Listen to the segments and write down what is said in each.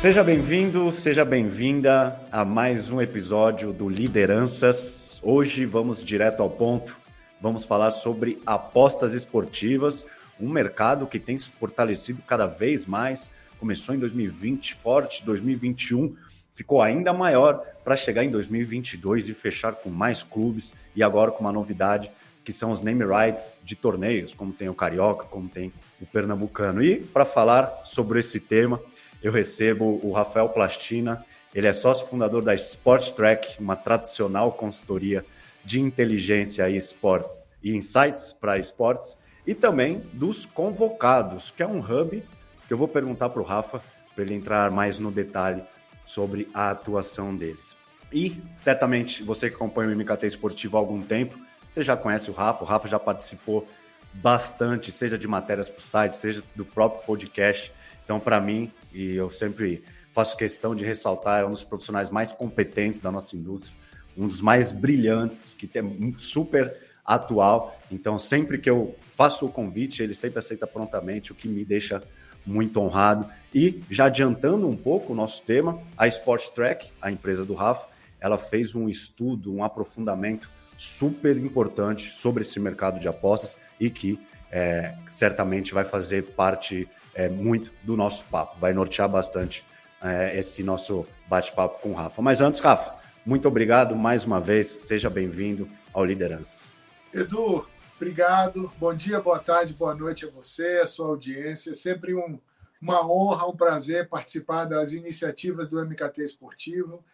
Seja bem-vindo, seja bem-vinda a mais um episódio do Lideranças. Hoje vamos direto ao ponto. Vamos falar sobre apostas esportivas, um mercado que tem se fortalecido cada vez mais. Começou em 2020 forte, 2021 ficou ainda maior para chegar em 2022 e fechar com mais clubes e agora com uma novidade que são os name rights de torneios, como tem o Carioca, como tem o Pernambucano. E para falar sobre esse tema, eu recebo o Rafael Plastina. Ele é sócio fundador da Sport Track, uma tradicional consultoria de inteligência e esportes e insights para esportes, e também dos convocados, que é um hub que eu vou perguntar para o Rafa para ele entrar mais no detalhe sobre a atuação deles. E certamente você que acompanha o MKT Esportivo há algum tempo, você já conhece o Rafa, o Rafa já participou bastante, seja de matérias para o site, seja do próprio podcast. Então, para mim, e eu sempre faço questão de ressaltar, é um dos profissionais mais competentes da nossa indústria, um dos mais brilhantes, que tem super atual. Então, sempre que eu faço o convite, ele sempre aceita prontamente, o que me deixa muito honrado. E já adiantando um pouco o nosso tema, a Sport Track, a empresa do Rafa, ela fez um estudo, um aprofundamento super importante sobre esse mercado de apostas e que é, certamente vai fazer parte é, muito do nosso papo, vai nortear bastante é, esse nosso bate-papo com o Rafa. Mas antes, Rafa, muito obrigado mais uma vez, seja bem-vindo ao Lideranças. Edu, obrigado, bom dia, boa tarde, boa noite a você, a sua audiência, sempre um, uma honra, um prazer participar das iniciativas do MKT Esportivo,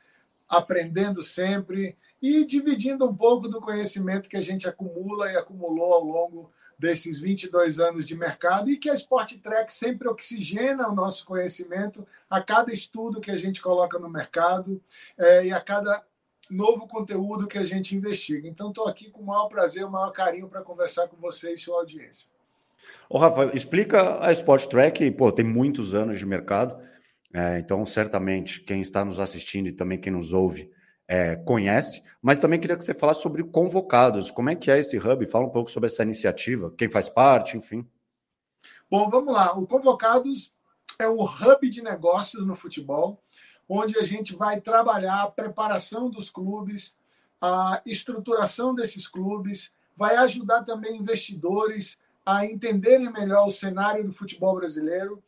aprendendo sempre e dividindo um pouco do conhecimento que a gente acumula e acumulou ao longo desses 22 anos de mercado e que a Sport Track sempre oxigena o nosso conhecimento a cada estudo que a gente coloca no mercado é, e a cada novo conteúdo que a gente investiga. Então, estou aqui com o maior prazer, o maior carinho para conversar com você e sua audiência. Ô, Rafa, explica a Sport Track, pô, tem muitos anos de mercado, é, então certamente quem está nos assistindo e também quem nos ouve é, conhece, mas também queria que você falasse sobre convocados. Como é que é esse hub? Fala um pouco sobre essa iniciativa, quem faz parte, enfim. Bom, vamos lá. O Convocados é um hub de negócios no futebol, onde a gente vai trabalhar a preparação dos clubes, a estruturação desses clubes, vai ajudar também investidores a entenderem melhor o cenário do futebol brasileiro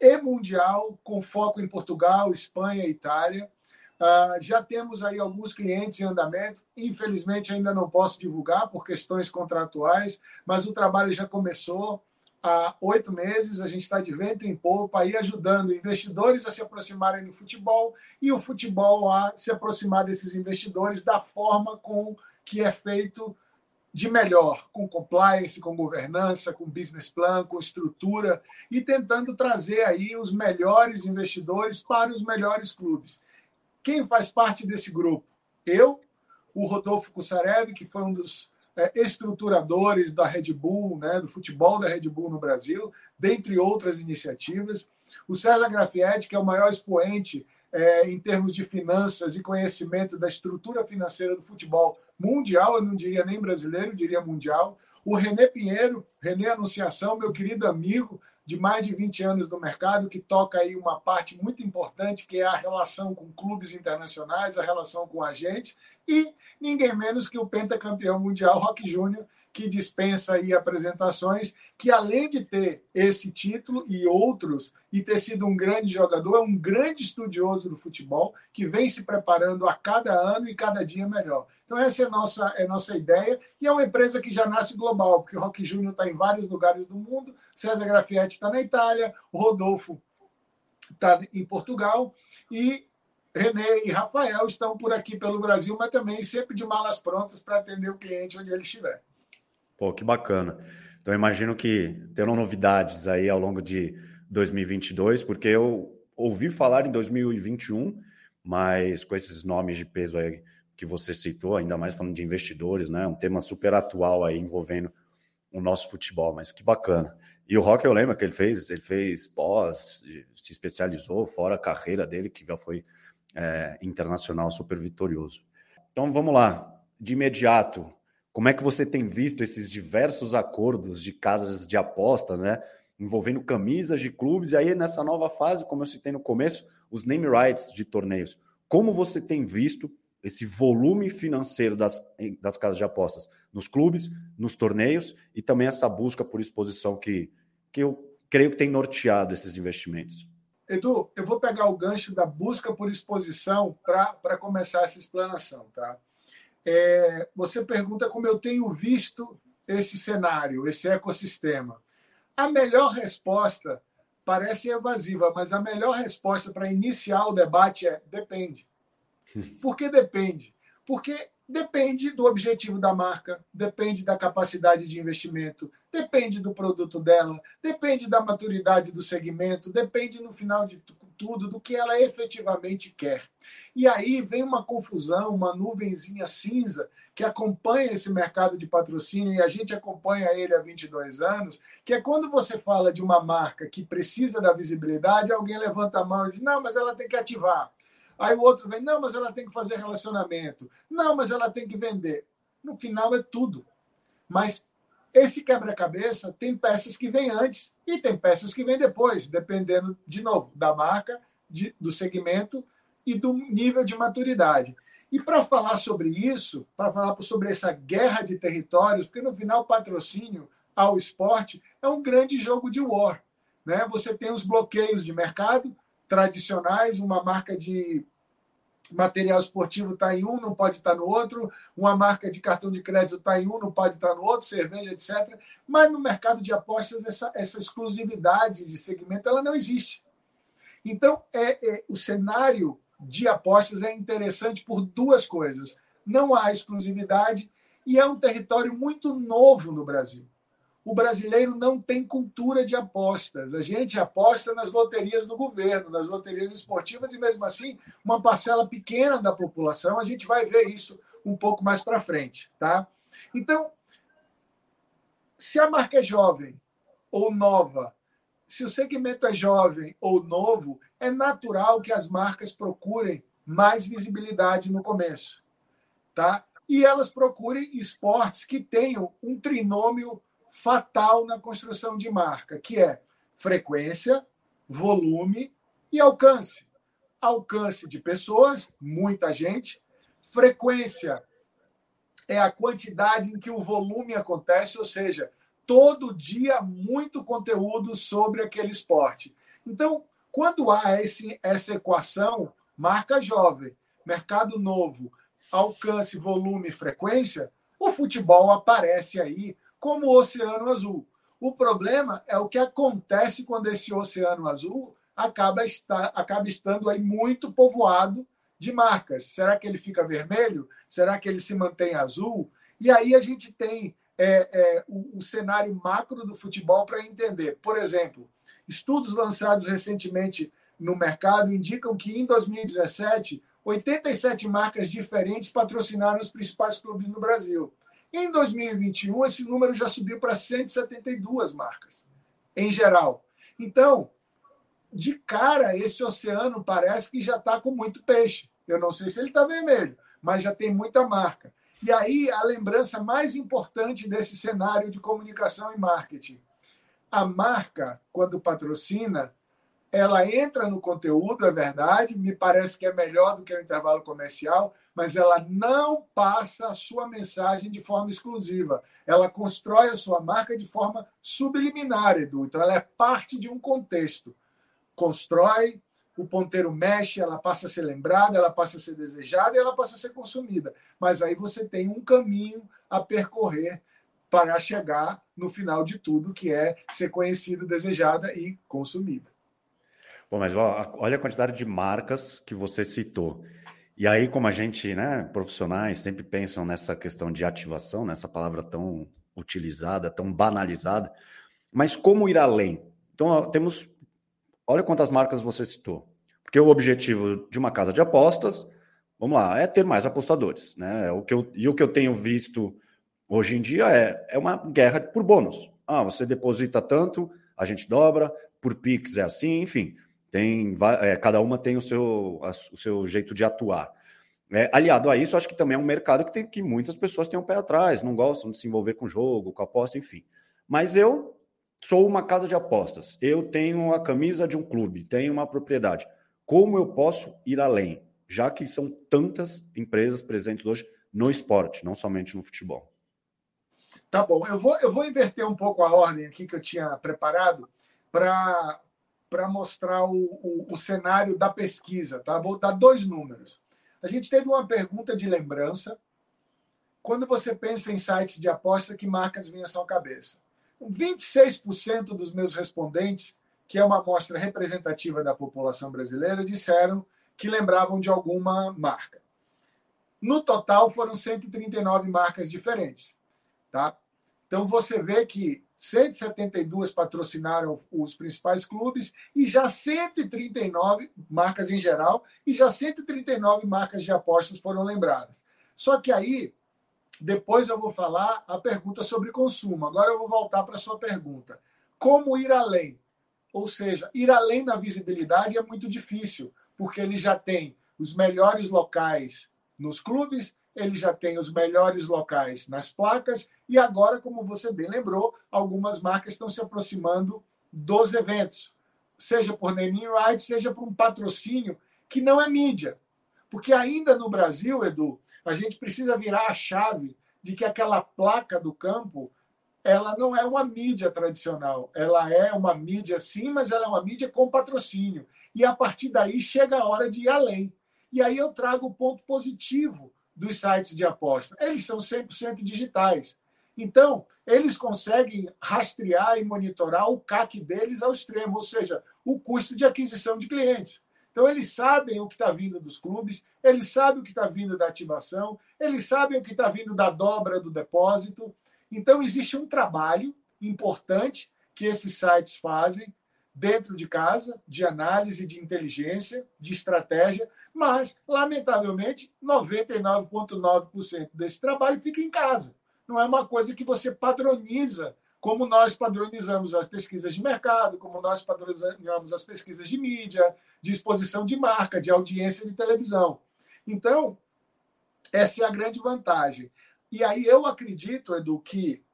e mundial, com foco em Portugal, Espanha Itália. Uh, já temos aí alguns clientes em andamento. Infelizmente, ainda não posso divulgar por questões contratuais, mas o trabalho já começou há oito meses. A gente está de vento em popa aí ajudando investidores a se aproximarem do futebol e o futebol a se aproximar desses investidores da forma com que é feito de melhor, com compliance, com governança, com business plan, com estrutura e tentando trazer aí os melhores investidores para os melhores clubes. Quem faz parte desse grupo? Eu, o Rodolfo Kussarev, que foi um dos é, estruturadores da Red Bull, né, do futebol da Red Bull no Brasil, dentre outras iniciativas. O César Grafietti, que é o maior expoente é, em termos de finanças, de conhecimento da estrutura financeira do futebol mundial, eu não diria nem brasileiro, eu diria mundial. O René Pinheiro, René Anunciação, meu querido amigo, de mais de 20 anos no mercado, que toca aí uma parte muito importante, que é a relação com clubes internacionais, a relação com agentes, e ninguém menos que o pentacampeão mundial Rock Júnior, que dispensa aí apresentações, que além de ter esse título e outros, e ter sido um grande jogador, é um grande estudioso do futebol, que vem se preparando a cada ano e cada dia melhor. Então essa é a nossa, é a nossa ideia, e é uma empresa que já nasce global, porque o Rock Júnior está em vários lugares do mundo, César Grafietti está na Itália, Rodolfo está em Portugal, e René e Rafael estão por aqui pelo Brasil, mas também sempre de malas prontas para atender o cliente onde ele estiver. Pô, que bacana. Então, imagino que terão novidades aí ao longo de 2022, porque eu ouvi falar em 2021, mas com esses nomes de peso aí que você citou, ainda mais falando de investidores, né? Um tema super atual aí envolvendo o nosso futebol, mas que bacana. E o Rock, eu lembro que ele fez, ele fez pós, se especializou, fora a carreira dele, que já foi é, internacional, super vitorioso. Então vamos lá, de imediato, como é que você tem visto esses diversos acordos de casas de apostas, né? envolvendo camisas de clubes, e aí nessa nova fase, como eu citei no começo, os name rights de torneios. Como você tem visto esse volume financeiro das, das casas de apostas nos clubes, nos torneios e também essa busca por exposição que, que eu creio que tem norteado esses investimentos? Edu, eu vou pegar o gancho da busca por exposição para começar essa explanação. Tá? É, você pergunta como eu tenho visto esse cenário, esse ecossistema. A melhor resposta parece evasiva, mas a melhor resposta para iniciar o debate é depende. Por que depende? Porque depende do objetivo da marca, depende da capacidade de investimento, depende do produto dela, depende da maturidade do segmento, depende, no final de tudo, do que ela efetivamente quer. E aí vem uma confusão, uma nuvenzinha cinza que acompanha esse mercado de patrocínio e a gente acompanha ele há 22 anos, que é quando você fala de uma marca que precisa da visibilidade, alguém levanta a mão e diz: não, mas ela tem que ativar. Aí o outro vem: não, mas ela tem que fazer relacionamento. Não, mas ela tem que vender. No final é tudo. Mas esse quebra-cabeça tem peças que vêm antes e tem peças que vêm depois, dependendo, de novo, da marca, de, do segmento e do nível de maturidade. E para falar sobre isso, para falar sobre essa guerra de territórios, porque no final o patrocínio ao esporte é um grande jogo de war. Né? Você tem os bloqueios de mercado tradicionais, uma marca de material esportivo está em um, não pode estar tá no outro, uma marca de cartão de crédito está em um, não pode estar tá no outro, cerveja, etc. Mas no mercado de apostas, essa, essa exclusividade de segmento ela não existe. Então, é, é, o cenário de apostas é interessante por duas coisas. Não há exclusividade e é um território muito novo no Brasil. O brasileiro não tem cultura de apostas. A gente aposta nas loterias do governo, nas loterias esportivas, e mesmo assim, uma parcela pequena da população, a gente vai ver isso um pouco mais para frente. Tá? Então, se a marca é jovem ou nova, se o segmento é jovem ou novo, é natural que as marcas procurem mais visibilidade no começo, tá? E elas procurem esportes que tenham um trinômio fatal na construção de marca, que é frequência, volume e alcance. Alcance de pessoas, muita gente. Frequência é a quantidade em que o volume acontece, ou seja, todo dia muito conteúdo sobre aquele esporte. Então, quando há esse, essa equação, marca jovem, mercado novo, alcance, volume frequência, o futebol aparece aí como o oceano azul. O problema é o que acontece quando esse oceano azul acaba, estar, acaba estando aí muito povoado de marcas. Será que ele fica vermelho? Será que ele se mantém azul? E aí a gente tem é, é, o, o cenário macro do futebol para entender. Por exemplo, Estudos lançados recentemente no mercado indicam que em 2017, 87 marcas diferentes patrocinaram os principais clubes no Brasil. Em 2021, esse número já subiu para 172 marcas, em geral. Então, de cara, esse oceano parece que já está com muito peixe. Eu não sei se ele está vermelho, mas já tem muita marca. E aí, a lembrança mais importante desse cenário de comunicação e marketing a marca, quando patrocina, ela entra no conteúdo, é verdade, me parece que é melhor do que o intervalo comercial, mas ela não passa a sua mensagem de forma exclusiva. Ela constrói a sua marca de forma subliminar, Edu. Então, ela é parte de um contexto. Constrói, o ponteiro mexe, ela passa a ser lembrada, ela passa a ser desejada e ela passa a ser consumida. Mas aí você tem um caminho a percorrer para chegar no final de tudo, que é ser conhecida, desejada e consumida. Bom, mas olha a quantidade de marcas que você citou. E aí, como a gente, né, profissionais, sempre pensam nessa questão de ativação, nessa palavra tão utilizada, tão banalizada, mas como ir além? Então, temos. Olha quantas marcas você citou. Porque o objetivo de uma casa de apostas, vamos lá, é ter mais apostadores. Né? O que eu, e o que eu tenho visto Hoje em dia é, é uma guerra por bônus. Ah, você deposita tanto, a gente dobra, por Pix é assim, enfim. Tem, é, cada uma tem o seu, a, o seu jeito de atuar. É, aliado a isso, acho que também é um mercado que, tem, que muitas pessoas têm um pé atrás, não gostam de se envolver com jogo, com aposta, enfim. Mas eu sou uma casa de apostas, eu tenho a camisa de um clube, tenho uma propriedade. Como eu posso ir além? Já que são tantas empresas presentes hoje no esporte, não somente no futebol. Tá bom, eu vou, eu vou inverter um pouco a ordem aqui que eu tinha preparado para mostrar o, o, o cenário da pesquisa. Tá? Vou dar dois números. A gente teve uma pergunta de lembrança. Quando você pensa em sites de aposta, que marcas vêm à sua cabeça? 26% dos meus respondentes, que é uma amostra representativa da população brasileira, disseram que lembravam de alguma marca. No total, foram 139 marcas diferentes. Tá? Então, você vê que 172 patrocinaram os principais clubes e já 139 marcas em geral e já 139 marcas de apostas foram lembradas. Só que aí depois eu vou falar a pergunta sobre consumo. Agora eu vou voltar para a sua pergunta. Como ir além? Ou seja, ir além na visibilidade é muito difícil, porque ele já tem os melhores locais nos clubes, ele já tem os melhores locais nas placas, e agora, como você bem lembrou, algumas marcas estão se aproximando dos eventos, seja por naming rights, seja por um patrocínio que não é mídia. Porque ainda no Brasil, Edu, a gente precisa virar a chave de que aquela placa do campo ela não é uma mídia tradicional. Ela é uma mídia, sim, mas ela é uma mídia com patrocínio. E a partir daí chega a hora de ir além. E aí eu trago o ponto positivo dos sites de aposta. Eles são 100% digitais. Então, eles conseguem rastrear e monitorar o CAC deles ao extremo, ou seja, o custo de aquisição de clientes. Então, eles sabem o que está vindo dos clubes, eles sabem o que está vindo da ativação, eles sabem o que está vindo da dobra do depósito. Então, existe um trabalho importante que esses sites fazem dentro de casa, de análise, de inteligência, de estratégia, mas, lamentavelmente, 99,9% desse trabalho fica em casa. Não é uma coisa que você padroniza como nós padronizamos as pesquisas de mercado, como nós padronizamos as pesquisas de mídia, de exposição de marca, de audiência de televisão. Então, essa é a grande vantagem. E aí eu acredito, Edu, que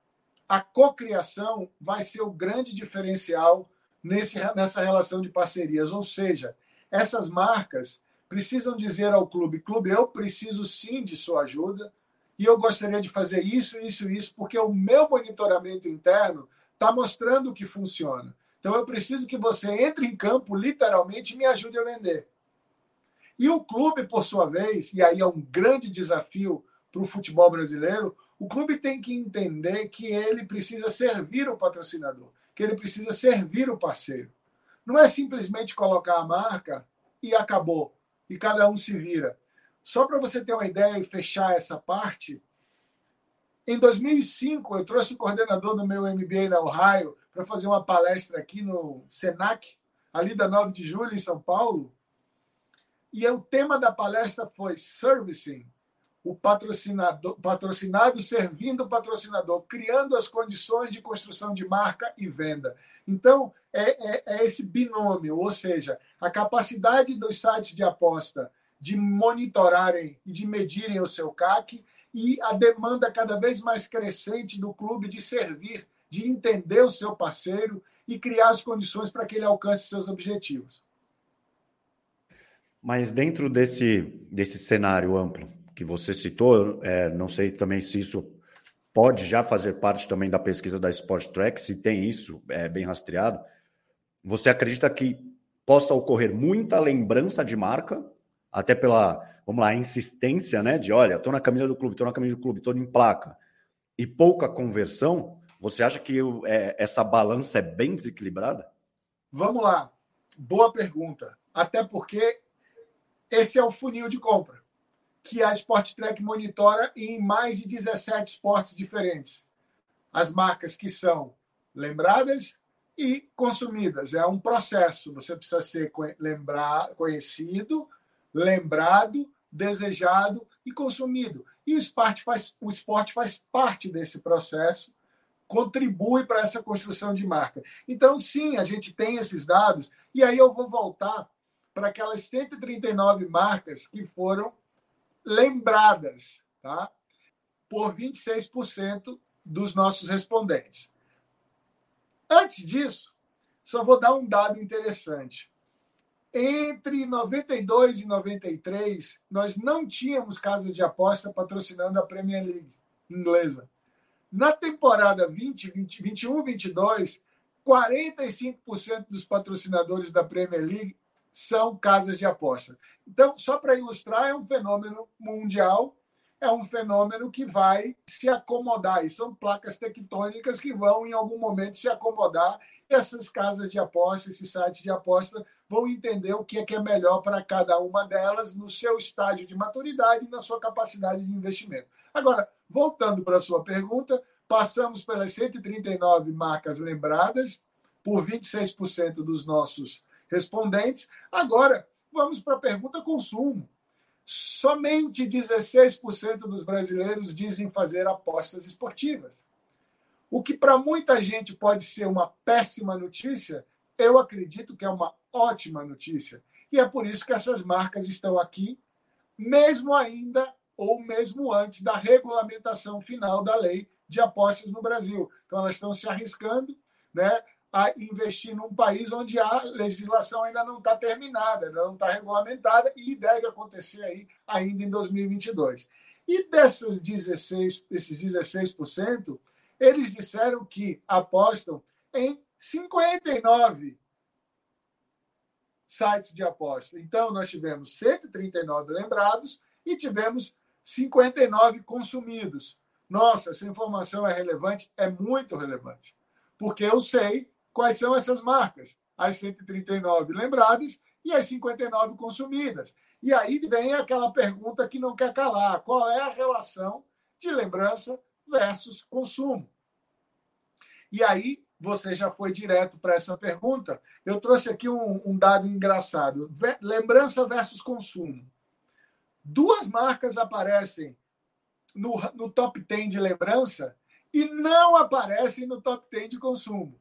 a cocriação vai ser o grande diferencial nesse, nessa relação de parcerias. Ou seja, essas marcas precisam dizer ao clube: clube, eu preciso sim de sua ajuda, e eu gostaria de fazer isso, isso, isso, porque o meu monitoramento interno está mostrando que funciona. Então eu preciso que você entre em campo, literalmente, e me ajude a vender. E o clube, por sua vez, e aí é um grande desafio para o futebol brasileiro, o clube tem que entender que ele precisa servir o patrocinador, que ele precisa servir o parceiro. Não é simplesmente colocar a marca e acabou, e cada um se vira. Só para você ter uma ideia e fechar essa parte, em 2005 eu trouxe o coordenador do meu MBA na Ohio para fazer uma palestra aqui no Senac, ali da 9 de julho, em São Paulo. E o tema da palestra foi Servicing, o patrocinador, patrocinado servindo o patrocinador, criando as condições de construção de marca e venda. Então, é, é, é esse binômio, ou seja, a capacidade dos sites de aposta de monitorarem e de medirem o seu CAC e a demanda cada vez mais crescente do clube de servir, de entender o seu parceiro e criar as condições para que ele alcance seus objetivos. Mas dentro desse, desse cenário amplo que você citou, é, não sei também se isso pode já fazer parte também da pesquisa da Sport Track, se tem isso é, bem rastreado. Você acredita que possa ocorrer muita lembrança de marca até pela, vamos lá, insistência, né? De olha, estou na camisa do clube, estou na camisa do clube, estou em placa, e pouca conversão, você acha que é, essa balança é bem desequilibrada? Vamos lá. Boa pergunta. Até porque esse é o funil de compra que a Sport Track monitora em mais de 17 esportes diferentes. As marcas que são lembradas e consumidas. É um processo. Você precisa ser lembrar, conhecido, lembrado, desejado e consumido. E o esporte faz, o esporte faz parte desse processo, contribui para essa construção de marca. Então, sim, a gente tem esses dados, e aí eu vou voltar para aquelas 139 marcas que foram lembradas tá? por 26% dos nossos respondentes. Antes disso, só vou dar um dado interessante. Entre 92 e 93, nós não tínhamos casa de aposta patrocinando a Premier League inglesa. Na temporada 20, 20 21, 22, 45% dos patrocinadores da Premier League são casas de aposta. Então, só para ilustrar, é um fenômeno mundial, é um fenômeno que vai se acomodar, e são placas tectônicas que vão, em algum momento, se acomodar. Essas casas de aposta, esses sites de aposta, vão entender o que é, que é melhor para cada uma delas no seu estágio de maturidade e na sua capacidade de investimento. Agora, voltando para a sua pergunta, passamos pelas 139 marcas lembradas por 26% dos nossos respondentes. Agora, vamos para a pergunta consumo. Somente 16% dos brasileiros dizem fazer apostas esportivas. O que para muita gente pode ser uma péssima notícia, eu acredito que é uma ótima notícia. E é por isso que essas marcas estão aqui, mesmo ainda ou mesmo antes da regulamentação final da lei de apostas no Brasil. Então, elas estão se arriscando né, a investir num país onde a legislação ainda não está terminada, ainda não está regulamentada e deve acontecer aí ainda em 2022. E desses 16, esses 16%, eles disseram que apostam em 59 sites de aposta. Então, nós tivemos 139 lembrados e tivemos 59 consumidos. Nossa, essa informação é relevante? É muito relevante. Porque eu sei quais são essas marcas. As 139 lembradas e as 59 consumidas. E aí vem aquela pergunta que não quer calar: qual é a relação de lembrança versus consumo? E aí você já foi direto para essa pergunta. Eu trouxe aqui um, um dado engraçado: lembrança versus consumo. Duas marcas aparecem no, no top 10 de lembrança e não aparecem no top 10 de consumo.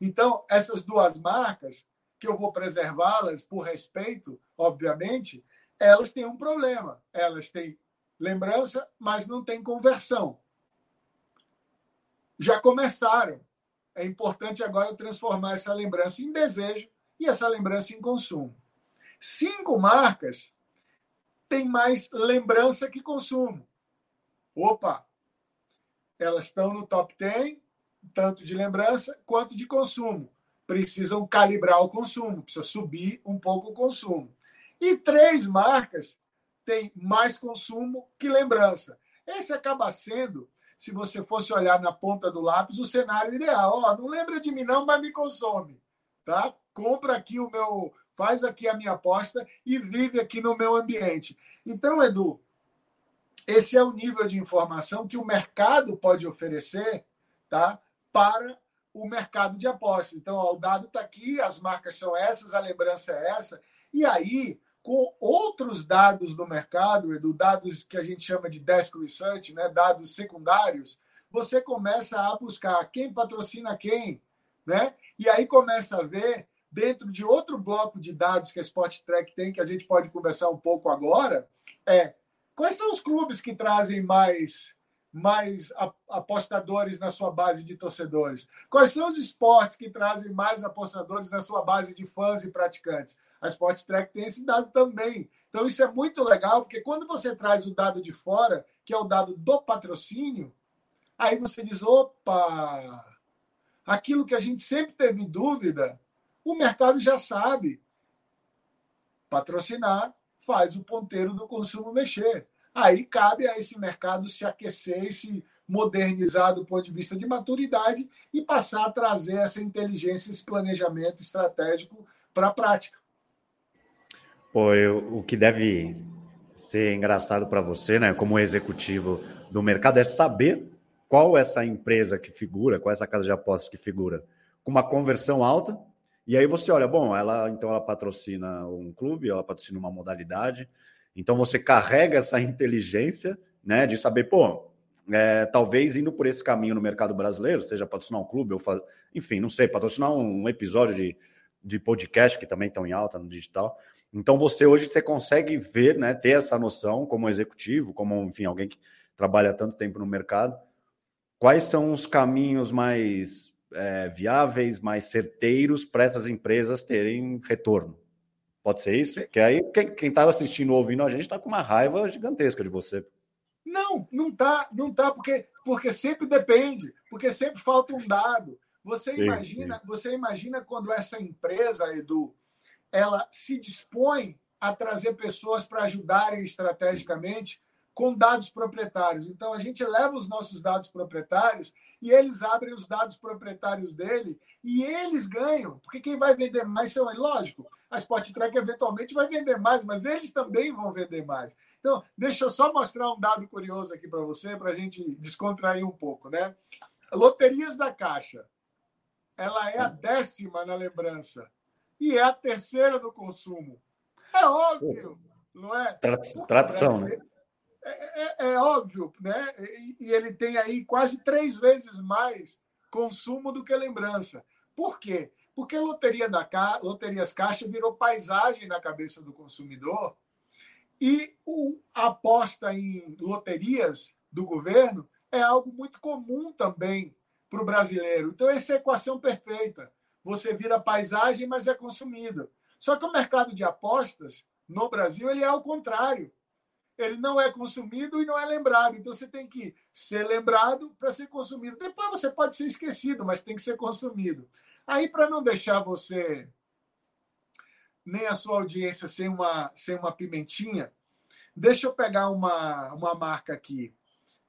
Então, essas duas marcas, que eu vou preservá-las por respeito, obviamente, elas têm um problema. Elas têm lembrança, mas não têm conversão. Já começaram. É importante agora transformar essa lembrança em desejo e essa lembrança em consumo. Cinco marcas têm mais lembrança que consumo. Opa! Elas estão no top 10, tanto de lembrança quanto de consumo. Precisam calibrar o consumo, precisa subir um pouco o consumo. E três marcas têm mais consumo que lembrança. Esse acaba sendo, se você fosse olhar na ponta do lápis, o cenário ideal. Ó, não lembra de mim não, mas me consome, tá? Compra aqui o meu, faz aqui a minha aposta e vive aqui no meu ambiente. Então, Edu, esse é o nível de informação que o mercado pode oferecer, tá? Para o mercado de apostas. Então, ó, o dado está aqui, as marcas são essas, a lembrança é essa. E aí, com outros dados do mercado, Edu, dados que a gente chama de desk research, né, dados secundários, você começa a buscar quem patrocina quem, né? E aí começa a ver dentro de outro bloco de dados que a Sport Track tem, que a gente pode conversar um pouco agora, é quais são os clubes que trazem mais mais apostadores na sua base de torcedores? Quais são os esportes que trazem mais apostadores na sua base de fãs e praticantes? A Sport Track tem esse dado também. Então, isso é muito legal, porque quando você traz o dado de fora, que é o dado do patrocínio, aí você diz: opa, aquilo que a gente sempre teve dúvida, o mercado já sabe. Patrocinar faz o ponteiro do consumo mexer. Aí cabe a esse mercado se aquecer e se modernizar do ponto de vista de maturidade e passar a trazer essa inteligência, esse planejamento estratégico para a prática. Pô, eu, o que deve ser engraçado para você, né, como executivo do mercado, é saber qual essa empresa que figura, qual essa casa de apostas que figura com uma conversão alta. E aí você olha, bom, ela então ela patrocina um clube, ela patrocina uma modalidade, então você carrega essa inteligência, né, de saber, pô, é, talvez indo por esse caminho no mercado brasileiro, seja patrocinar um clube ou faz... enfim, não sei, patrocinar um episódio de, de podcast que também estão em alta no digital. Então você hoje você consegue ver, né, ter essa noção como executivo, como enfim, alguém que trabalha tanto tempo no mercado, quais são os caminhos mais é, viáveis, mais certeiros para essas empresas terem retorno. Pode ser isso? Porque aí quem está assistindo ou ouvindo a gente está com uma raiva gigantesca de você. Não, não tá, não tá, porque, porque sempre depende, porque sempre falta um dado. Você sim, imagina, sim. você imagina quando essa empresa, Edu, ela se dispõe a trazer pessoas para ajudarem estrategicamente com dados proprietários. Então, a gente leva os nossos dados proprietários e eles abrem os dados proprietários dele e eles ganham, porque quem vai vender mais são eles. Lógico, a Sport Track eventualmente vai vender mais, mas eles também vão vender mais. Então, deixa eu só mostrar um dado curioso aqui para você, para a gente descontrair um pouco. Né? Loterias da Caixa, ela é a décima na lembrança e é a terceira no consumo. É óbvio, não é? Tradição, né? É, é, é, óbvio, né? E, e, ele tem aí quase três vezes mais consumo do que lembrança. Por quê? Porque loteria da Ca... Loterias Caixa virou paisagem na cabeça do consumidor e o, a aposta em loterias do governo é algo muito comum também para o brasileiro. Então, essa é a equação perfeita. Você vira paisagem, mas é consumido. Só que o mercado de apostas no Brasil ele é ao contrário ele não é consumido e não é lembrado. Então você tem que ser lembrado para ser consumido. Depois você pode ser esquecido, mas tem que ser consumido. Aí, para não deixar você nem a sua audiência sem uma, sem uma pimentinha, deixa eu pegar uma, uma marca aqui.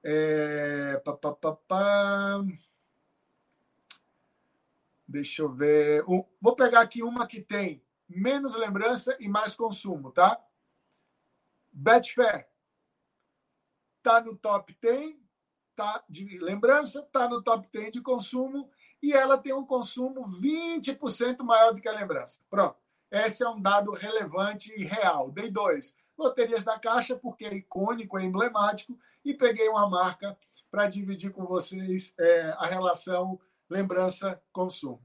É, pá, pá, pá, pá. Deixa eu ver. Vou pegar aqui uma que tem menos lembrança e mais consumo, tá? Betfair está no top 10 tá de lembrança, está no top 10 de consumo e ela tem um consumo 20% maior do que a lembrança. Pronto. Esse é um dado relevante e real. Dei dois. Loterias da Caixa, porque é icônico, é emblemático, e peguei uma marca para dividir com vocês é, a relação lembrança-consumo.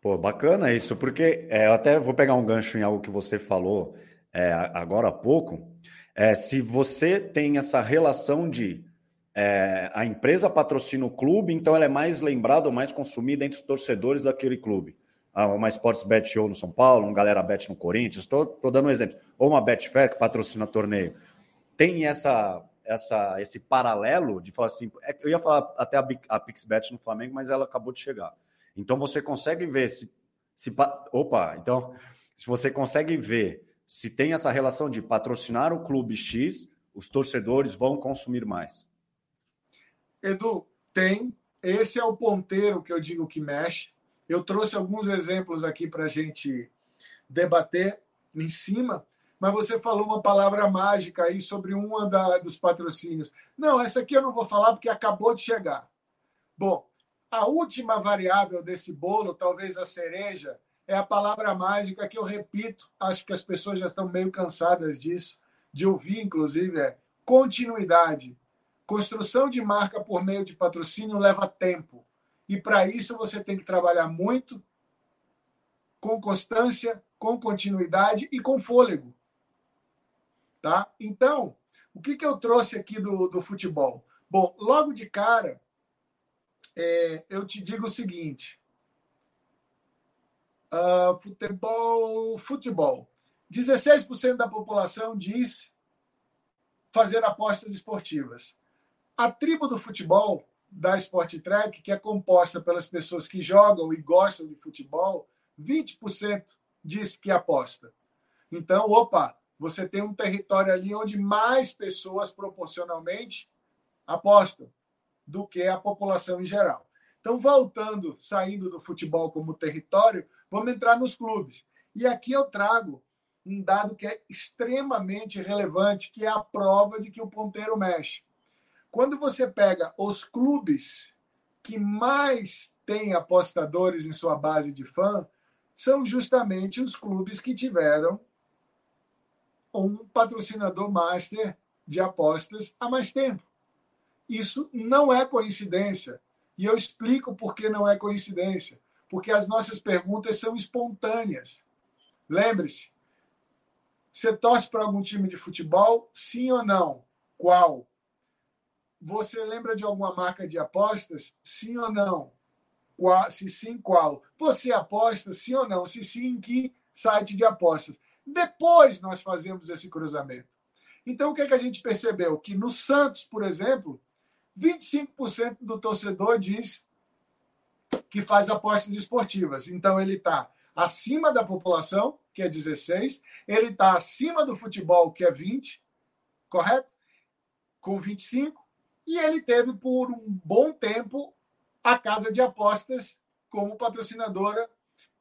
Pô, bacana isso, porque é, eu até vou pegar um gancho em algo que você falou é, agora há pouco, é, se você tem essa relação de é, a empresa patrocina o clube, então ela é mais lembrada ou mais consumida entre os torcedores daquele clube. Ah, uma Sports Bet Show no São Paulo, um Galera Bet no Corinthians, estou dando um exemplo. Ou uma Betfair que patrocina torneio. Tem essa, essa, esse paralelo de falar assim. É, eu ia falar até a, a PixBet no Flamengo, mas ela acabou de chegar. Então você consegue ver se. se opa, então, se você consegue ver se tem essa relação de patrocinar o clube X, os torcedores vão consumir mais. Edu, tem. Esse é o ponteiro que eu digo que mexe. Eu trouxe alguns exemplos aqui para a gente debater em cima, mas você falou uma palavra mágica aí sobre da, dos patrocínios. Não, essa aqui eu não vou falar porque acabou de chegar. Bom, a última variável desse bolo, talvez a cereja, é a palavra mágica que eu repito, acho que as pessoas já estão meio cansadas disso, de ouvir, inclusive, é continuidade. Construção de marca por meio de patrocínio leva tempo. E para isso você tem que trabalhar muito, com constância, com continuidade e com fôlego. Tá? Então, o que, que eu trouxe aqui do, do futebol? Bom, logo de cara, é, eu te digo o seguinte: Uh, futebol, futebol. 16% da população diz fazer apostas esportivas. A tribo do futebol da Sport Track, que é composta pelas pessoas que jogam e gostam de futebol, 20% diz que aposta. Então, opa, você tem um território ali onde mais pessoas proporcionalmente apostam do que a população em geral. Então, voltando, saindo do futebol como território, vamos entrar nos clubes. E aqui eu trago um dado que é extremamente relevante, que é a prova de que o ponteiro mexe. Quando você pega os clubes que mais têm apostadores em sua base de fã, são justamente os clubes que tiveram um patrocinador master de apostas há mais tempo. Isso não é coincidência. E eu explico por que não é coincidência. Porque as nossas perguntas são espontâneas. Lembre-se, você torce para algum time de futebol? Sim ou não? Qual? Você lembra de alguma marca de apostas? Sim ou não? Qual, se sim, qual? Você aposta sim ou não? Se sim, em que site de apostas? Depois nós fazemos esse cruzamento. Então, o que, é que a gente percebeu? Que no Santos, por exemplo, 25% do torcedor diz que faz apostas esportivas. Então, ele está acima da população, que é 16, ele está acima do futebol, que é 20, correto? Com 25, e ele teve por um bom tempo a casa de apostas como patrocinadora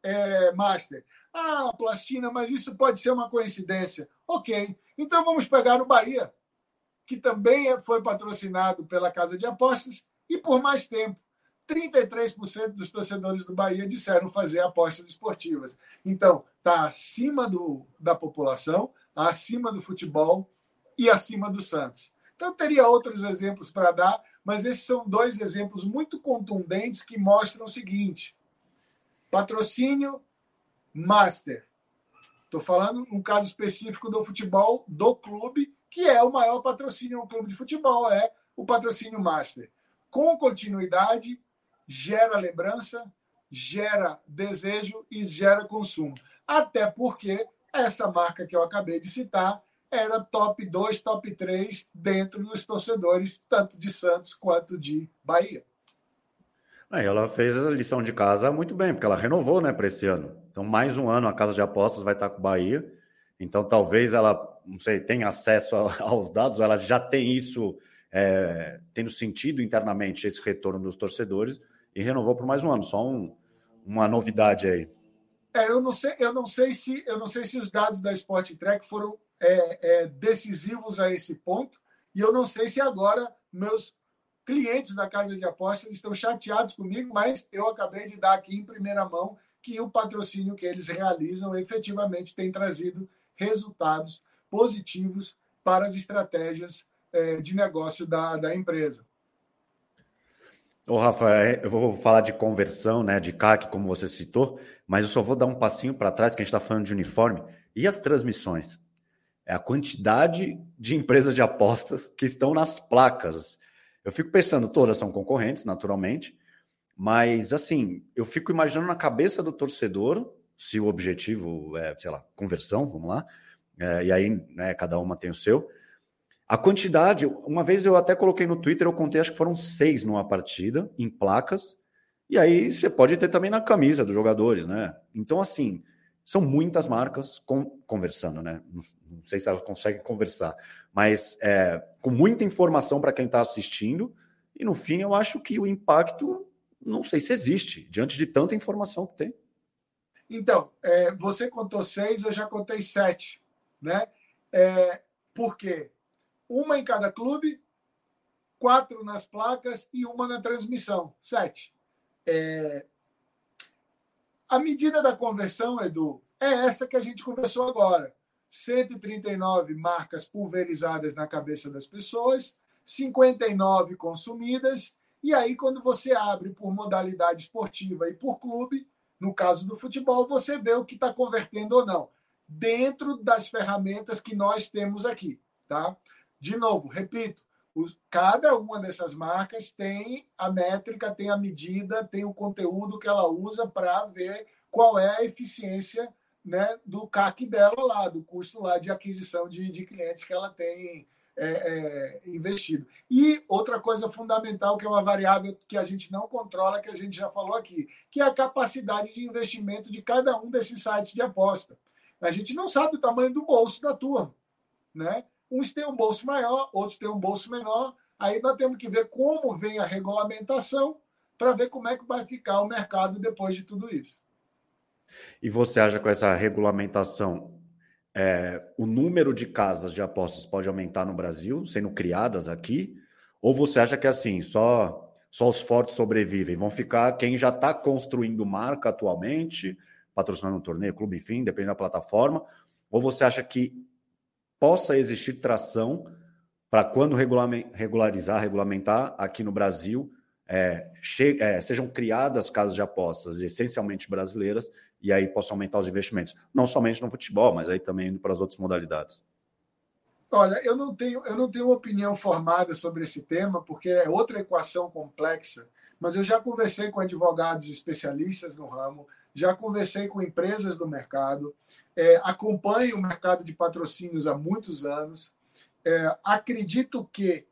é, master. Ah, Plastina, mas isso pode ser uma coincidência. Ok, então vamos pegar o Bahia, que também é, foi patrocinado pela Casa de Apostas e por mais tempo. 33% dos torcedores do Bahia disseram fazer apostas esportivas. Então, está acima do, da população, acima do futebol e acima do Santos. Então, teria outros exemplos para dar, mas esses são dois exemplos muito contundentes que mostram o seguinte: patrocínio master. Estou falando um caso específico do futebol do clube, que é o maior patrocínio um clube de futebol, é o patrocínio master. Com continuidade, gera lembrança, gera desejo e gera consumo. Até porque essa marca que eu acabei de citar era top 2, top 3 dentro dos torcedores, tanto de Santos quanto de Bahia. Aí ela fez a lição de casa muito bem, porque ela renovou né, para esse ano. Então, mais um ano a casa de apostas vai estar com o Bahia. Então, talvez ela, não sei, tenha acesso aos dados, ou ela já tem isso é, tendo sentido internamente esse retorno dos torcedores e renovou por mais um ano. Só um, uma novidade aí. É, eu não sei, eu não sei se eu não sei se os dados da Sport Track foram é, é, decisivos a esse ponto e eu não sei se agora meus clientes da casa de apostas estão chateados comigo, mas eu acabei de dar aqui em primeira mão que o patrocínio que eles realizam efetivamente tem trazido resultados positivos para as estratégias é, de negócio da, da empresa. Ô, Rafa, é, eu vou falar de conversão, né, de CAC, como você citou, mas eu só vou dar um passinho para trás, que a gente está falando de uniforme. E as transmissões? É a quantidade de empresas de apostas que estão nas placas. Eu fico pensando, todas são concorrentes, naturalmente, mas assim, eu fico imaginando na cabeça do torcedor, se o objetivo é, sei lá, conversão, vamos lá, é, e aí né, cada uma tem o seu. A quantidade, uma vez eu até coloquei no Twitter, eu contei, acho que foram seis numa partida, em placas, e aí você pode ter também na camisa dos jogadores, né? Então, assim, são muitas marcas conversando, né? Não sei se elas conseguem conversar, mas é, com muita informação para quem está assistindo. E no fim, eu acho que o impacto, não sei se existe, diante de tanta informação que tem. Então, é, você contou seis, eu já contei sete. Né? É, por quê? Uma em cada clube, quatro nas placas e uma na transmissão. Sete. É... A medida da conversão, Edu, é essa que a gente conversou agora. 139 marcas pulverizadas na cabeça das pessoas, 59 consumidas, e aí, quando você abre por modalidade esportiva e por clube, no caso do futebol, você vê o que está convertendo ou não, dentro das ferramentas que nós temos aqui. Tá? De novo, repito, os, cada uma dessas marcas tem a métrica, tem a medida, tem o conteúdo que ela usa para ver qual é a eficiência né, do CAC dela lá, do custo lá de aquisição de, de clientes que ela tem é, é, investido. E outra coisa fundamental, que é uma variável que a gente não controla, que a gente já falou aqui, que é a capacidade de investimento de cada um desses sites de aposta. A gente não sabe o tamanho do bolso da turma. Né? Uns têm um bolso maior, outros têm um bolso menor. Aí nós temos que ver como vem a regulamentação para ver como é que vai ficar o mercado depois de tudo isso. E você acha que com essa regulamentação, é, o número de casas de apostas pode aumentar no Brasil, sendo criadas aqui? Ou você acha que assim, só, só os fortes sobrevivem? Vão ficar quem já está construindo marca atualmente, patrocinando um torneio, clube, enfim, depende da plataforma? Ou você acha que possa existir tração para quando regularizar, regulamentar aqui no Brasil, é, é, sejam criadas casas de apostas essencialmente brasileiras e aí possa aumentar os investimentos, não somente no futebol, mas aí também indo para as outras modalidades. Olha, eu não tenho, eu não tenho opinião formada sobre esse tema, porque é outra equação complexa, mas eu já conversei com advogados especialistas no ramo, já conversei com empresas do mercado, é, acompanho o mercado de patrocínios há muitos anos. É, acredito que,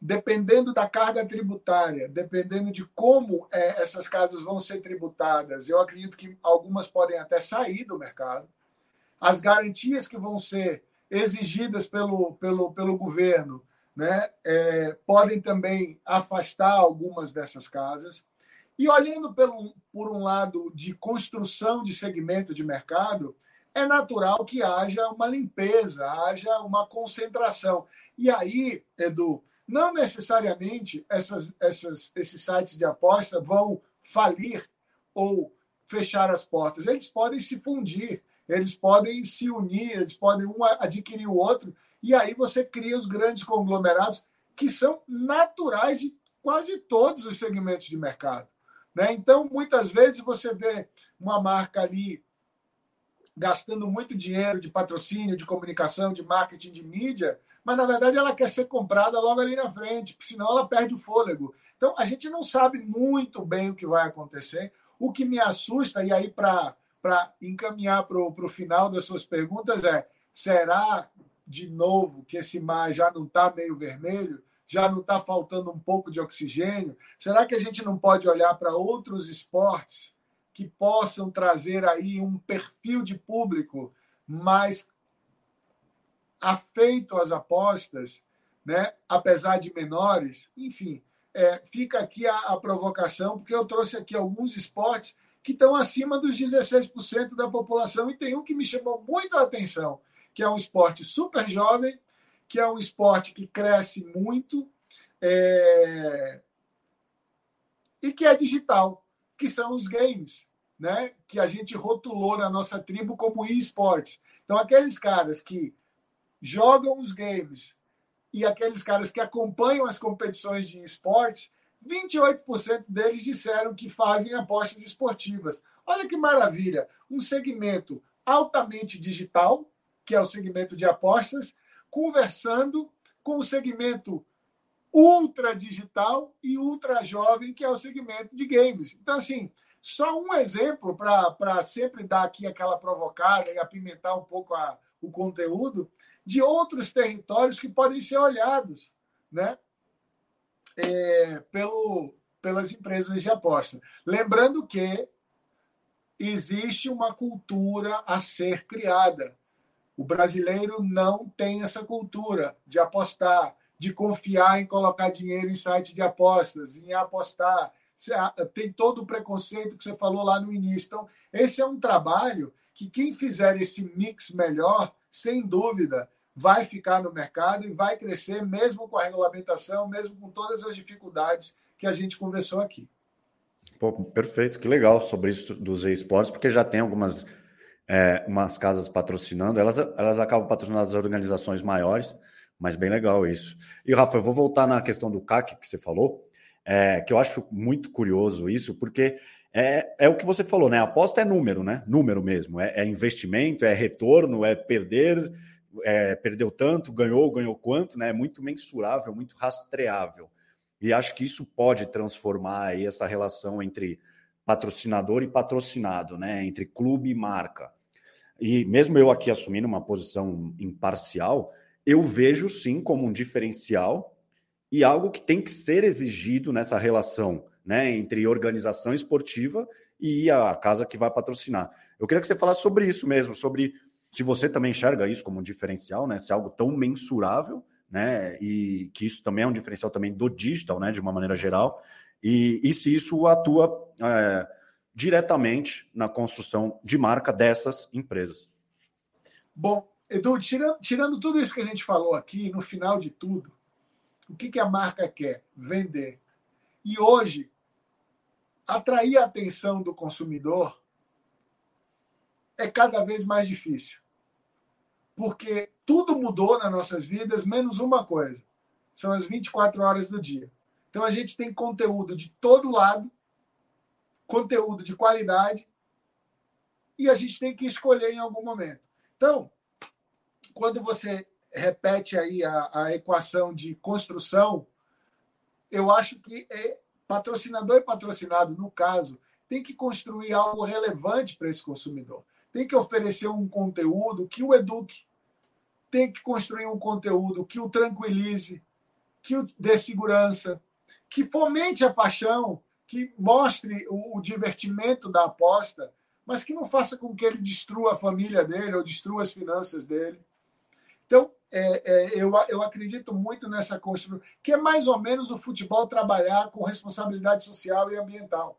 dependendo da carga tributária, dependendo de como é, essas casas vão ser tributadas, eu acredito que algumas podem até sair do mercado. As garantias que vão ser exigidas pelo, pelo, pelo governo né, é, podem também afastar algumas dessas casas. E olhando pelo, por um lado de construção de segmento de mercado, é natural que haja uma limpeza, haja uma concentração. E aí, Edu, não necessariamente essas, essas, esses sites de aposta vão falir ou fechar as portas. Eles podem se fundir, eles podem se unir, eles podem um adquirir o outro, e aí você cria os grandes conglomerados que são naturais de quase todos os segmentos de mercado. Né? Então, muitas vezes você vê uma marca ali gastando muito dinheiro de patrocínio, de comunicação, de marketing, de mídia, mas na verdade ela quer ser comprada logo ali na frente, senão ela perde o fôlego. Então, a gente não sabe muito bem o que vai acontecer. O que me assusta, e aí para encaminhar para o final das suas perguntas, é: será de novo que esse mar já não está meio vermelho? Já não está faltando um pouco de oxigênio? Será que a gente não pode olhar para outros esportes que possam trazer aí um perfil de público mais afeito às apostas, né? apesar de menores? Enfim, é, fica aqui a, a provocação, porque eu trouxe aqui alguns esportes que estão acima dos 16% da população e tem um que me chamou muito a atenção, que é um esporte super jovem, que é um esporte que cresce muito é... e que é digital, que são os games, né? que a gente rotulou na nossa tribo como esportes. Então, aqueles caras que jogam os games e aqueles caras que acompanham as competições de esportes, 28% deles disseram que fazem apostas esportivas. Olha que maravilha! Um segmento altamente digital, que é o segmento de apostas, conversando com o segmento ultra digital e ultra jovem, que é o segmento de games. Então, assim, só um exemplo para sempre dar aqui aquela provocada e apimentar um pouco a, o conteúdo de outros territórios que podem ser olhados né? É, pelo, pelas empresas de aposta. Lembrando que existe uma cultura a ser criada. O brasileiro não tem essa cultura de apostar, de confiar em colocar dinheiro em site de apostas, em apostar. Tem todo o preconceito que você falou lá no início. Então, esse é um trabalho que quem fizer esse mix melhor, sem dúvida, vai ficar no mercado e vai crescer, mesmo com a regulamentação, mesmo com todas as dificuldades que a gente conversou aqui. Pô, perfeito, que legal sobre isso dos esportes, porque já tem algumas é, umas casas patrocinando, elas, elas acabam patrocinando as organizações maiores, mas bem legal isso. E, Rafa, eu vou voltar na questão do CAC que você falou, é, que eu acho muito curioso isso, porque é, é o que você falou, né? A aposta é número, né? Número mesmo. É, é investimento, é retorno, é perder, é, perdeu tanto, ganhou, ganhou quanto, né? É muito mensurável, muito rastreável. E acho que isso pode transformar aí essa relação entre patrocinador e patrocinado, né? Entre clube e marca. E mesmo eu aqui assumindo uma posição imparcial, eu vejo sim como um diferencial e algo que tem que ser exigido nessa relação né, entre organização esportiva e a casa que vai patrocinar. Eu queria que você falasse sobre isso mesmo, sobre se você também enxerga isso como um diferencial, né, se é algo tão mensurável, né, e que isso também é um diferencial também do digital, né, de uma maneira geral, e, e se isso atua é, diretamente na construção de marca dessas empresas. Bom, Edu, tirando, tirando tudo isso que a gente falou aqui, no final de tudo, o que, que a marca quer? Vender. E hoje, atrair a atenção do consumidor é cada vez mais difícil. Porque tudo mudou nas nossas vidas, menos uma coisa: são as 24 horas do dia. Então a gente tem conteúdo de todo lado conteúdo de qualidade e a gente tem que escolher em algum momento. Então, quando você repete aí a, a equação de construção, eu acho que é Patrocinador e patrocinado, no caso, tem que construir algo relevante para esse consumidor. Tem que oferecer um conteúdo que o eduque. Tem que construir um conteúdo que o tranquilize, que o dê segurança, que fomente a paixão, que mostre o, o divertimento da aposta, mas que não faça com que ele destrua a família dele ou destrua as finanças dele. Então, é, é, eu, eu acredito muito nessa construção, que é mais ou menos o futebol trabalhar com responsabilidade social e ambiental.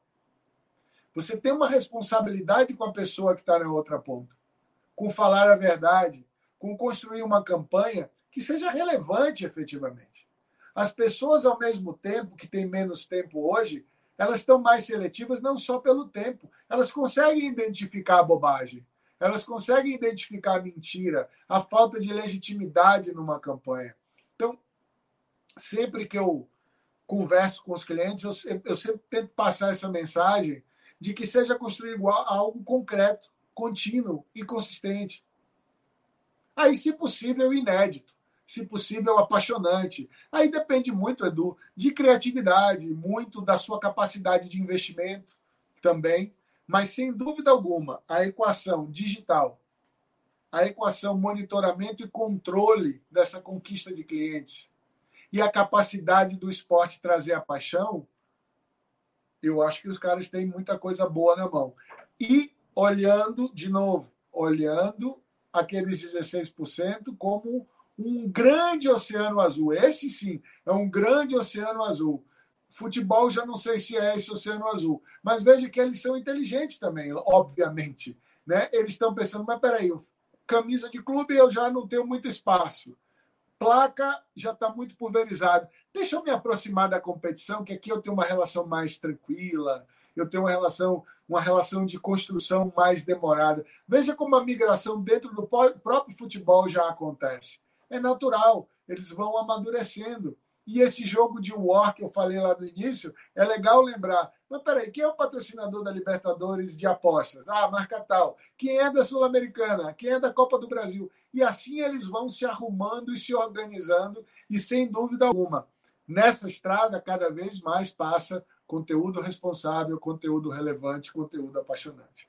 Você tem uma responsabilidade com a pessoa que está na outra ponta, com falar a verdade, com construir uma campanha que seja relevante efetivamente. As pessoas, ao mesmo tempo, que têm menos tempo hoje, elas estão mais seletivas não só pelo tempo, elas conseguem identificar a bobagem, elas conseguem identificar a mentira, a falta de legitimidade numa campanha. Então, sempre que eu converso com os clientes, eu sempre, eu sempre tento passar essa mensagem de que seja construído algo concreto, contínuo e consistente. Aí, se possível, inédito. Se possível, apaixonante. Aí depende muito, Edu, de criatividade, muito da sua capacidade de investimento também. Mas, sem dúvida alguma, a equação digital, a equação monitoramento e controle dessa conquista de clientes e a capacidade do esporte trazer a paixão, eu acho que os caras têm muita coisa boa na mão. E olhando, de novo, olhando aqueles 16% como um grande oceano azul. Esse sim é um grande oceano azul. Futebol já não sei se é esse oceano azul, mas veja que eles são inteligentes também, obviamente. Né? Eles estão pensando, mas peraí, camisa de clube eu já não tenho muito espaço. Placa já está muito pulverizado. Deixa eu me aproximar da competição, que aqui eu tenho uma relação mais tranquila, eu tenho uma relação, uma relação de construção mais demorada. Veja como a migração dentro do próprio futebol já acontece. É natural, eles vão amadurecendo. E esse jogo de war que eu falei lá no início, é legal lembrar. Mas peraí, quem é o patrocinador da Libertadores de apostas? Ah, marca tal. Quem é da Sul-Americana? Quem é da Copa do Brasil? E assim eles vão se arrumando e se organizando, e sem dúvida alguma, nessa estrada cada vez mais passa conteúdo responsável, conteúdo relevante, conteúdo apaixonante.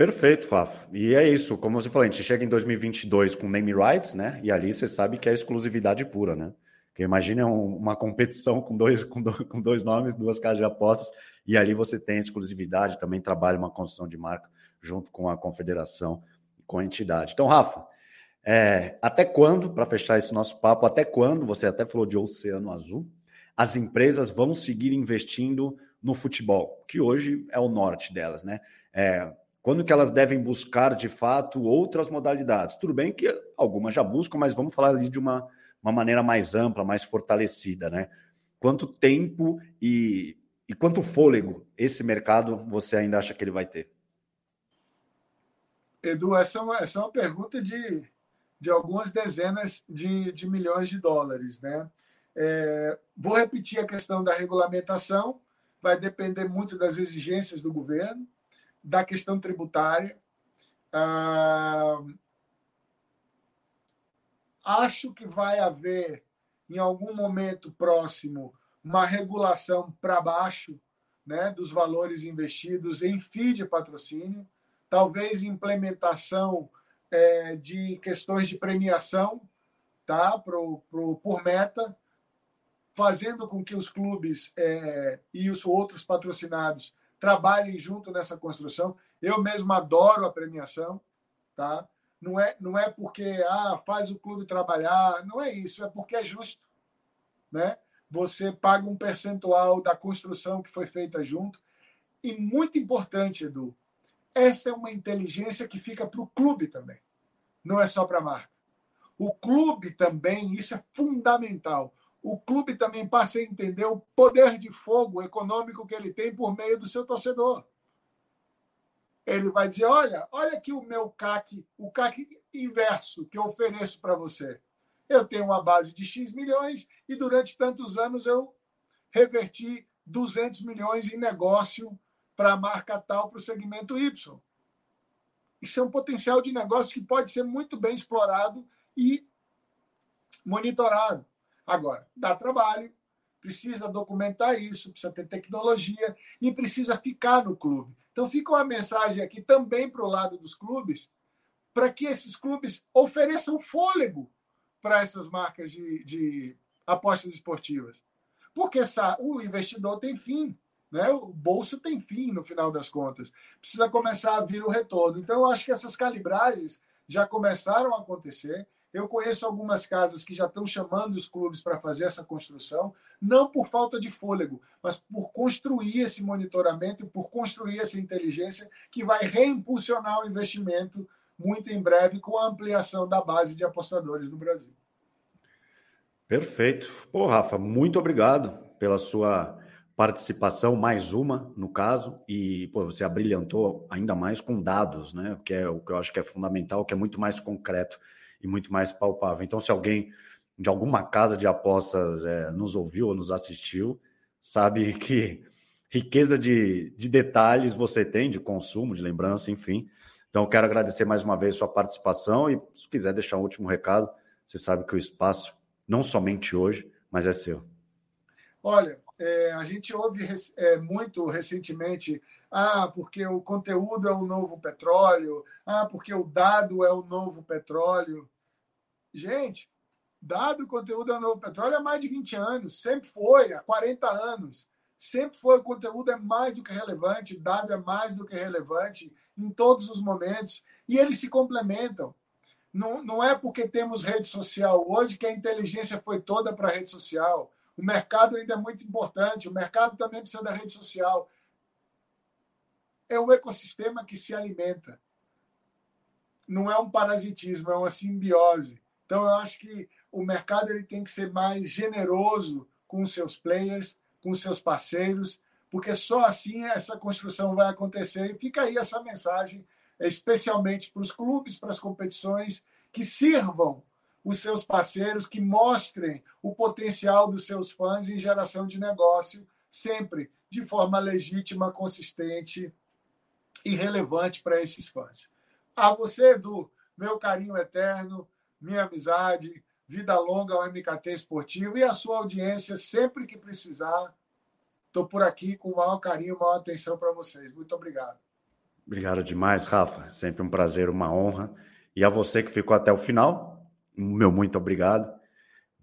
Perfeito, Fafo. E é isso, como você falou, a gente chega em 2022 com name rights, né? E ali você sabe que é exclusividade pura, né? Porque imagine uma competição com dois, com, dois, com dois nomes, duas casas de apostas, e ali você tem exclusividade, também trabalha uma construção de marca junto com a confederação, com a entidade. Então, Rafa, é, até quando, para fechar esse nosso papo, até quando, você até falou de Oceano Azul, as empresas vão seguir investindo no futebol, que hoje é o norte delas, né? É, quando que elas devem buscar, de fato, outras modalidades? Tudo bem que algumas já buscam, mas vamos falar ali de uma uma maneira mais ampla, mais fortalecida, né? Quanto tempo e, e quanto fôlego esse mercado você ainda acha que ele vai ter? Edu, essa é uma, essa é uma pergunta de, de algumas dezenas de, de milhões de dólares, né? É, vou repetir a questão da regulamentação, vai depender muito das exigências do governo, da questão tributária. Ah, Acho que vai haver, em algum momento próximo, uma regulação para baixo né, dos valores investidos em FII de patrocínio, talvez implementação é, de questões de premiação tá, pro, pro, por meta, fazendo com que os clubes é, e os outros patrocinados trabalhem junto nessa construção. Eu mesmo adoro a premiação, tá? não é, não é porque ah, faz o clube trabalhar, não é isso, é porque é justo. Né? Você paga um percentual da construção que foi feita junto. E muito importante, Edu, essa é uma inteligência que fica para o clube também, não é só para a marca. O clube também, isso é fundamental. O clube também passa a entender o poder de fogo econômico que ele tem por meio do seu torcedor ele vai dizer: olha, olha aqui o meu CAC, o CAC inverso que eu ofereço para você. Eu tenho uma base de X milhões e durante tantos anos eu reverti 200 milhões em negócio para a marca tal, para o segmento Y. Isso é um potencial de negócio que pode ser muito bem explorado e monitorado. Agora, dá trabalho, precisa documentar isso, precisa ter tecnologia e precisa ficar no clube. Então fica uma mensagem aqui também para o lado dos clubes, para que esses clubes ofereçam fôlego para essas marcas de, de apostas esportivas. Porque o investidor tem fim, né? o bolso tem fim no final das contas. Precisa começar a vir o retorno. Então, eu acho que essas calibragens já começaram a acontecer. Eu conheço algumas casas que já estão chamando os clubes para fazer essa construção, não por falta de fôlego, mas por construir esse monitoramento por construir essa inteligência que vai reimpulsionar o investimento muito em breve com a ampliação da base de apostadores no Brasil. Perfeito. Pô, Rafa, muito obrigado pela sua participação, mais uma no caso, e pô, você abrilhantou ainda mais com dados, né? Que é o que eu acho que é fundamental, que é muito mais concreto e muito mais palpável. Então, se alguém de alguma casa de apostas é, nos ouviu ou nos assistiu, sabe que riqueza de, de detalhes você tem, de consumo, de lembrança, enfim. Então, quero agradecer mais uma vez sua participação e se quiser deixar um último recado, você sabe que o espaço não somente hoje, mas é seu. Olha, é, a gente ouve é, muito recentemente, ah, porque o conteúdo é o novo petróleo, ah, porque o dado é o novo petróleo. Gente, dado conteúdo é o novo petróleo há mais de 20 anos, sempre foi, há 40 anos. Sempre foi, o conteúdo é mais do que relevante, dado é mais do que relevante em todos os momentos, e eles se complementam. Não, não é porque temos rede social hoje que a inteligência foi toda para a rede social. O mercado ainda é muito importante, o mercado também precisa da rede social. É um ecossistema que se alimenta. Não é um parasitismo, é uma simbiose. Então, eu acho que o mercado ele tem que ser mais generoso com seus players, com seus parceiros, porque só assim essa construção vai acontecer. E fica aí essa mensagem especialmente para os clubes, para as competições, que sirvam os seus parceiros, que mostrem o potencial dos seus fãs em geração de negócio, sempre de forma legítima, consistente e relevante para esses fãs. A você, Edu, meu carinho eterno, minha amizade, vida longa ao MKT Esportivo e a sua audiência, sempre que precisar, estou por aqui com o maior carinho, maior atenção para vocês. Muito obrigado. Obrigado demais, Rafa. Sempre um prazer, uma honra. E a você que ficou até o final, meu muito obrigado.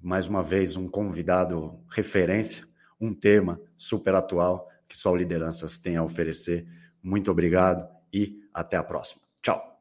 Mais uma vez, um convidado referência, um tema super atual que só Lideranças tem a oferecer. Muito obrigado e até a próxima. Tchau.